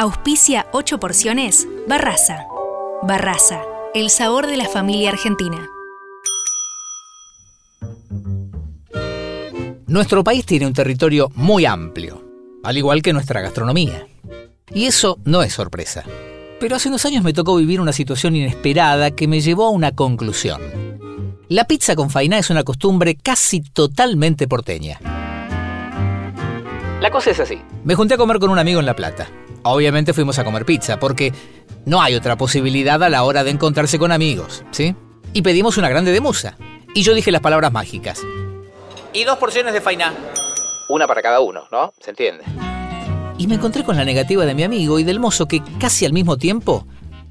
Auspicia 8 porciones Barraza. Barraza, el sabor de la familia argentina. Nuestro país tiene un territorio muy amplio, al igual que nuestra gastronomía. Y eso no es sorpresa. Pero hace unos años me tocó vivir una situación inesperada que me llevó a una conclusión. La pizza con fainá es una costumbre casi totalmente porteña. La cosa es así. Me junté a comer con un amigo en La Plata. Obviamente fuimos a comer pizza, porque no hay otra posibilidad a la hora de encontrarse con amigos, ¿sí? Y pedimos una grande de musa. Y yo dije las palabras mágicas. Y dos porciones de fainá. Una para cada uno, ¿no? ¿Se entiende? Y me encontré con la negativa de mi amigo y del mozo que casi al mismo tiempo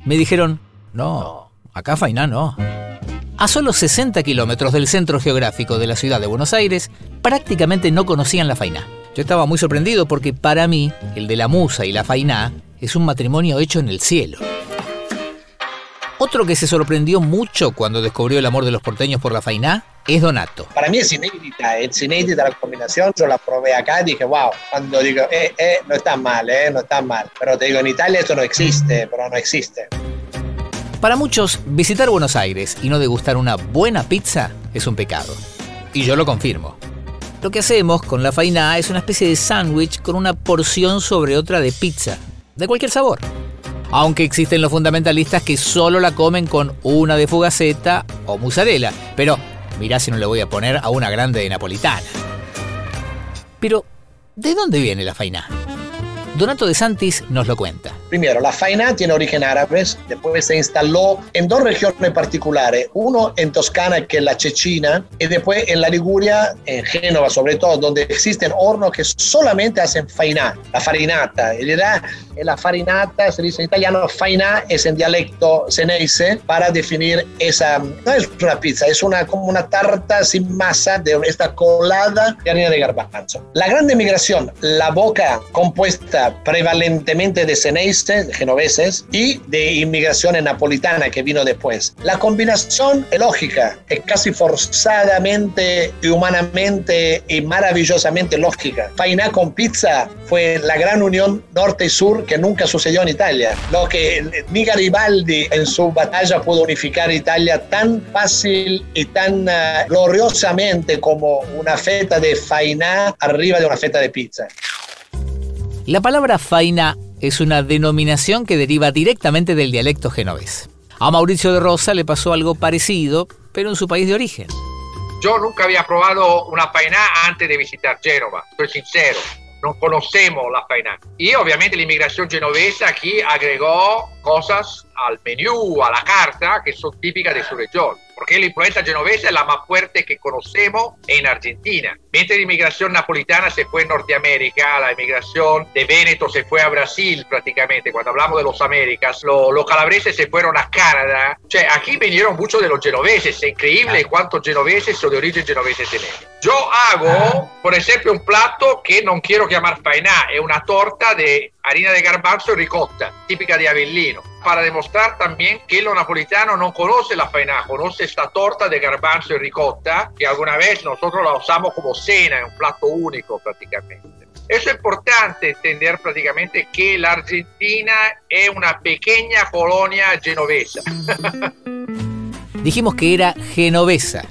me dijeron, no, acá fainá no. A solo 60 kilómetros del centro geográfico de la ciudad de Buenos Aires, prácticamente no conocían la fainá. Yo estaba muy sorprendido porque para mí, el de la musa y la fainá es un matrimonio hecho en el cielo. Otro que se sorprendió mucho cuando descubrió el amor de los porteños por la fainá es Donato. Para mí es inédita, es inédita la combinación. Yo la probé acá y dije, wow. Cuando digo, eh, eh, no está mal, eh, no está mal. Pero te digo, en Italia esto no existe, pero no existe. Para muchos, visitar Buenos Aires y no degustar una buena pizza es un pecado. Y yo lo confirmo. Lo que hacemos con la fainá es una especie de sándwich con una porción sobre otra de pizza, de cualquier sabor. Aunque existen los fundamentalistas que solo la comen con una de fugaceta o mozzarella, pero mirá si no le voy a poner a una grande de napolitana. Pero, ¿de dónde viene la fainá? Donato de Santis nos lo cuenta. Primero, la faina tiene origen árabe, después se instaló en dos regiones particulares, uno en Toscana, que es la Chechina, y después en la Liguria, en Génova sobre todo, donde existen hornos que solamente hacen faina, la farinata. En realidad, la farinata se dice en italiano, faina es en dialecto senese para definir esa, no es una pizza, es una, como una tarta sin masa de esta colada de harina de garbanzo. La gran migración, la boca compuesta prevalentemente de Ceneice, genoveses, y de inmigración napolitana que vino después. La combinación es lógica, es casi forzadamente humanamente y maravillosamente lógica. Fainá con pizza fue la gran unión norte y sur que nunca sucedió en Italia. Lo que ni Garibaldi en su batalla pudo unificar Italia tan fácil y tan uh, gloriosamente como una feta de fainá arriba de una feta de pizza. La palabra faina es una denominación que deriva directamente del dialecto genovés. A Mauricio de Rosa le pasó algo parecido, pero en su país de origen. Yo nunca había probado una faina antes de visitar Génova, soy sincero. No conocemos la faina. Y obviamente la inmigración genovesa aquí agregó cosas al menú, a la carta, que son típicas de su región porque la influencia genovesa es la más fuerte que conocemos en Argentina. Mientras la inmigración napolitana se fue a Norteamérica, la inmigración de Véneto se fue a Brasil prácticamente. Cuando hablamos de los Américas, los calabreses se fueron a Canadá. O sea, aquí vinieron muchos de los genoveses. Es increíble cuántos genoveses son de origen genovese tenemos. Yo hago, por ejemplo, un plato que no quiero llamar fainá, es una torta de harina de garbanzo y ricotta, típica de Avellino, para demostrar también que lo napolitano no conoce la faina, conoce esta torta de garbanzo y ricotta, que alguna vez nosotros la usamos como cena, en un plato único prácticamente. Eso es importante entender prácticamente que la Argentina es una pequeña colonia genovesa. Dijimos que era genovesa.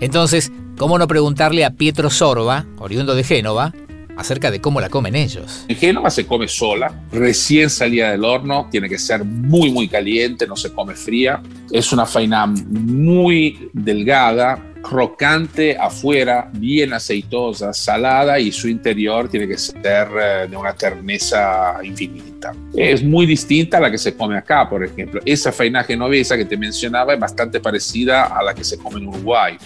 Entonces, ¿cómo no preguntarle a Pietro Sorba, oriundo de Génova, acerca de cómo la comen ellos. En Génova se come sola, recién salida del horno, tiene que ser muy muy caliente, no se come fría. Es una faina muy delgada, crocante afuera, bien aceitosa, salada y su interior tiene que ser eh, de una terneza infinita. Es muy distinta a la que se come acá, por ejemplo. Esa faina genovesa que te mencionaba es bastante parecida a la que se come en Uruguay.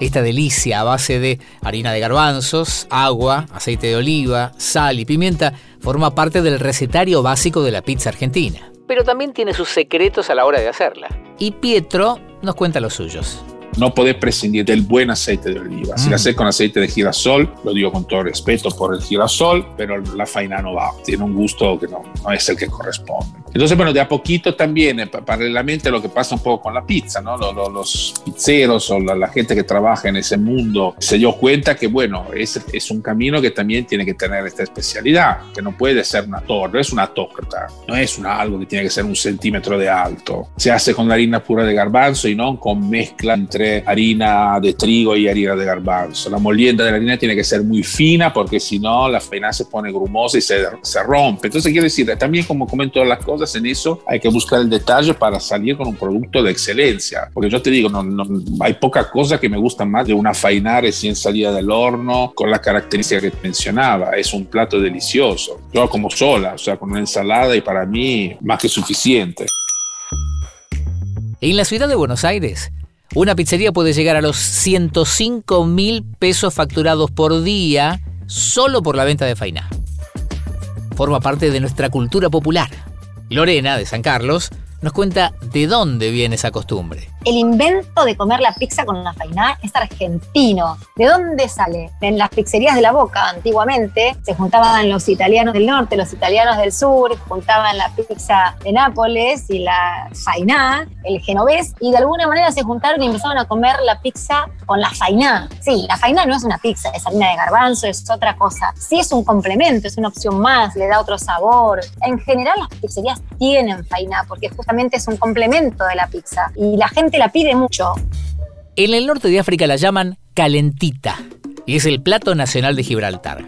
Esta delicia a base de harina de garbanzos, agua, aceite de oliva, sal y pimienta forma parte del recetario básico de la pizza argentina. Pero también tiene sus secretos a la hora de hacerla. Y Pietro nos cuenta los suyos no podés prescindir del buen aceite de oliva. Si la mm. haces con aceite de girasol, lo digo con todo respeto por el girasol, pero la faina no va. Tiene un gusto que no, no es el que corresponde. Entonces, bueno, de a poquito también, eh, paralelamente a lo que pasa un poco con la pizza, ¿no? Los, los pizzeros o la, gente que trabaja en ese mundo se dio cuenta que, bueno, es, es un camino que también tiene que tener esta especialidad, que no puede ser una torre, es una torta, no es una, algo que tiene que ser un centímetro de alto. Se hace con la harina pura de garbanzo y no con mezcla entre harina de trigo y harina de garbanzo. La molienda de la harina tiene que ser muy fina porque si no la faina se pone grumosa y se, se rompe. Entonces, quiero decir, también como comento las cosas, en eso hay que buscar el detalle para salir con un producto de excelencia. Porque yo te digo, no, hay poca cosa que me gusta más de una faina recién salida del horno con la característica que mencionaba. Es un plato delicioso. Yo como sola, o sea, con una ensalada y para mí más que suficiente. En la ciudad de Buenos Aires, una pizzería puede llegar a los 105 mil pesos facturados por día solo por la venta de faina. Forma parte de nuestra cultura popular. Lorena, de San Carlos, nos cuenta de dónde viene esa costumbre. El invento de comer la pizza con la fainá es argentino. ¿De dónde sale? En las pizzerías de la Boca, antiguamente, se juntaban los italianos del norte, los italianos del sur, juntaban la pizza de Nápoles y la fainá, el genovés, y de alguna manera se juntaron y empezaron a comer la pizza con la fainá. Sí, la fainá no es una pizza, es harina de garbanzo, es otra cosa. Sí es un complemento, es una opción más, le da otro sabor. En general las pizzerías tienen fainá porque justamente es un complemento de la pizza y la gente la pide mucho. En el norte de África la llaman calentita y es el plato nacional de Gibraltar.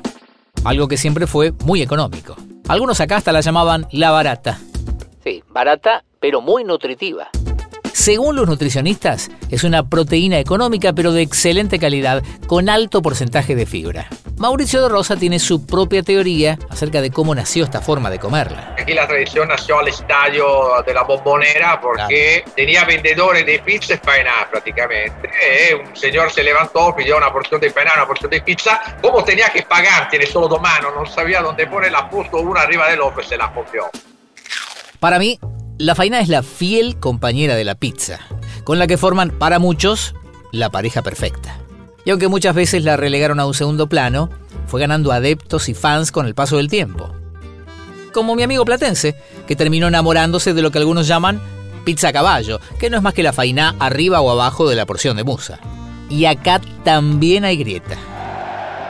Algo que siempre fue muy económico. Algunos acá hasta la llamaban la barata. Sí, barata, pero muy nutritiva. Según los nutricionistas, es una proteína económica pero de excelente calidad, con alto porcentaje de fibra. Mauricio de Rosa tiene su propia teoría acerca de cómo nació esta forma de comerla. Aquí la tradición nació al estadio de la bombonera porque tenía vendedores de pizza española prácticamente. Eh, un señor se levantó, pidió una porción de empanada, una porción de pizza. Como tenía que pagar, tiene solo dos manos, no sabía dónde ponerla, puso una arriba del otro y se la copió. Para mí, la faina es la fiel compañera de la pizza, con la que forman, para muchos, la pareja perfecta. Y aunque muchas veces la relegaron a un segundo plano, fue ganando adeptos y fans con el paso del tiempo. Como mi amigo platense, que terminó enamorándose de lo que algunos llaman pizza a caballo, que no es más que la faina arriba o abajo de la porción de musa. Y acá también hay grieta.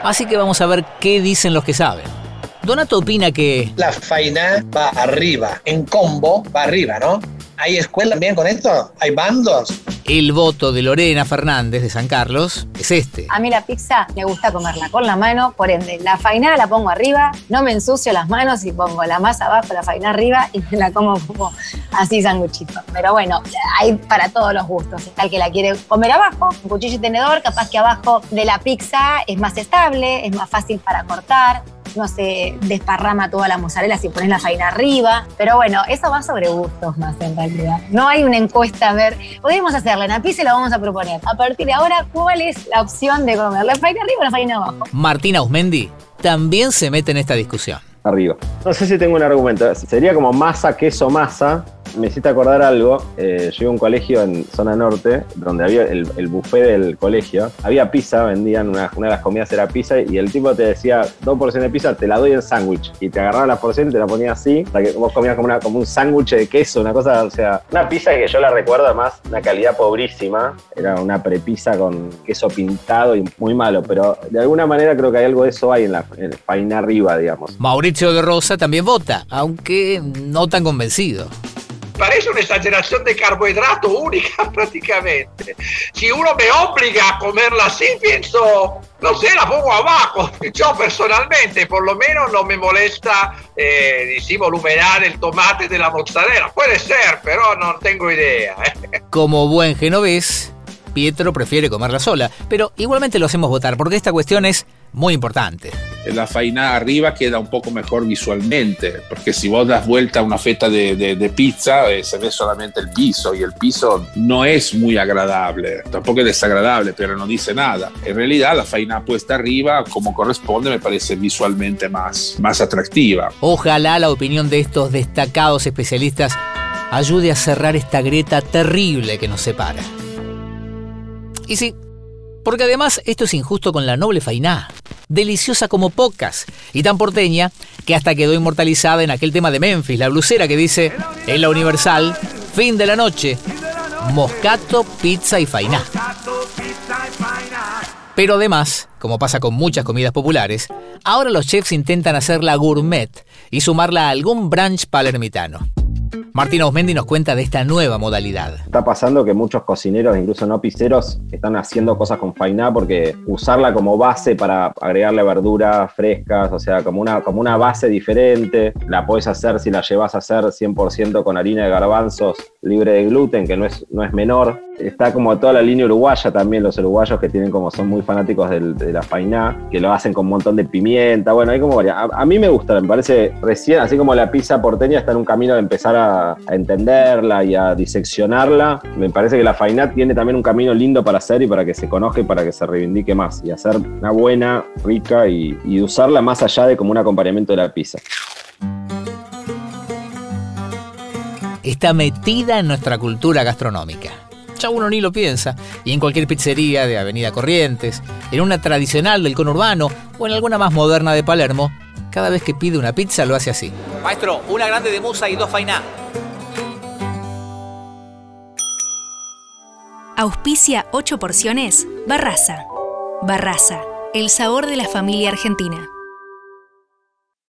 Así que vamos a ver qué dicen los que saben. Donato opina que... La faina va arriba, en combo va arriba, ¿no? ¿Hay escuela también con esto? ¿Hay bandos? El voto de Lorena Fernández de San Carlos es este. A mí la pizza me gusta comerla con la mano, por ende, la faina la pongo arriba, no me ensucio las manos y pongo la masa abajo, la faina arriba y me la como como así sanguchito. Pero bueno, hay para todos los gustos. Está el que la quiere comer abajo, un cuchillo y tenedor, capaz que abajo de la pizza es más estable, es más fácil para cortar no se desparrama toda la mozzarella si pones la faina arriba. Pero bueno, eso va sobre gustos más en realidad. No hay una encuesta a ver, podemos hacerla en la pizza y la vamos a proponer. A partir de ahora, ¿cuál es la opción de comer? ¿La faina arriba o la faina abajo? Martina Usmendi también se mete en esta discusión. Arriba. No sé si tengo un argumento. Sería como masa, queso, masa me hiciste acordar algo. Eh, yo iba a un colegio en zona norte, donde había el, buffet del colegio. Había pizza, vendían una, de las comidas era pizza, y el tipo te decía, dos porciones de pizza, te la doy en sándwich. Y te agarraba la porción y te la ponía así, para que vos comías como, un sándwich de queso, una cosa, o sea, una pizza que yo la recuerdo además, una calidad pobrísima. Era una prepizza con queso pintado y muy malo, pero de alguna manera creo que hay algo de eso ahí en la en arriba, digamos. Mauricio de Rosa también vota, aunque no tan convencido parece una exageración de carbohidrato única prácticamente. Si uno me obliga a comerla así, pienso, no sé, la pongo abajo. Yo personalmente, por lo menos, no me molesta, eh, el tomate de la mozzarella. Puede ser, pero no tengo idea. ¿eh? Como buen genovés, Pietro prefiere comerla sola, pero igualmente lo hacemos votar porque esta cuestión es muy importante. La faina arriba queda un poco mejor visualmente, porque si vos das vuelta a una feta de, pizza, eh, se ve solamente el piso y el piso no es muy agradable, tampoco es desagradable, pero no dice nada. En realidad la faina puesta arriba, como corresponde, me parece visualmente más, más atractiva. Ojalá la opinión de estos destacados especialistas ayude a cerrar esta grieta terrible que nos separa. Y sí, porque además esto es injusto con la noble Fainá, deliciosa como pocas, y tan porteña que hasta quedó inmortalizada en aquel tema de Memphis, la blusera que dice, en la Universal, fin de la noche, moscato, pizza y fainá. Pero además, como pasa con muchas comidas populares, ahora los chefs intentan hacerla gourmet y sumarla a algún brunch palermitano. Martín Osmendi nos cuenta de esta nueva modalidad. Está pasando que muchos cocineros, incluso no pizzeros, están haciendo cosas con fainá porque usarla como base para agregarle verduras frescas, o sea, como una, como una base diferente, la puedes hacer si la llevas a hacer 100% con harina de garbanzos libre de gluten, que no es, no es menor. Está como toda la línea uruguaya también, los uruguayos que tienen como son muy fanáticos de la fainá, que lo hacen con un montón de pimienta. Bueno, hay como a, a mí me gusta, me parece recién, así como la pizza porteña está en un camino de empezar a entenderla y a diseccionarla, me parece que la Fainat tiene también un camino lindo para hacer y para que se conozca y para que se reivindique más y hacer una buena, rica y, y usarla más allá de como un acompañamiento de la pizza. Está metida en nuestra cultura gastronómica. Ya uno ni lo piensa, y en cualquier pizzería de Avenida Corrientes, en una tradicional del conurbano o en alguna más moderna de Palermo, cada vez que pide una pizza lo hace así. Maestro, una grande de musa y dos fainá. Auspicia 8 porciones Barraza. Barraza, el sabor de la familia argentina.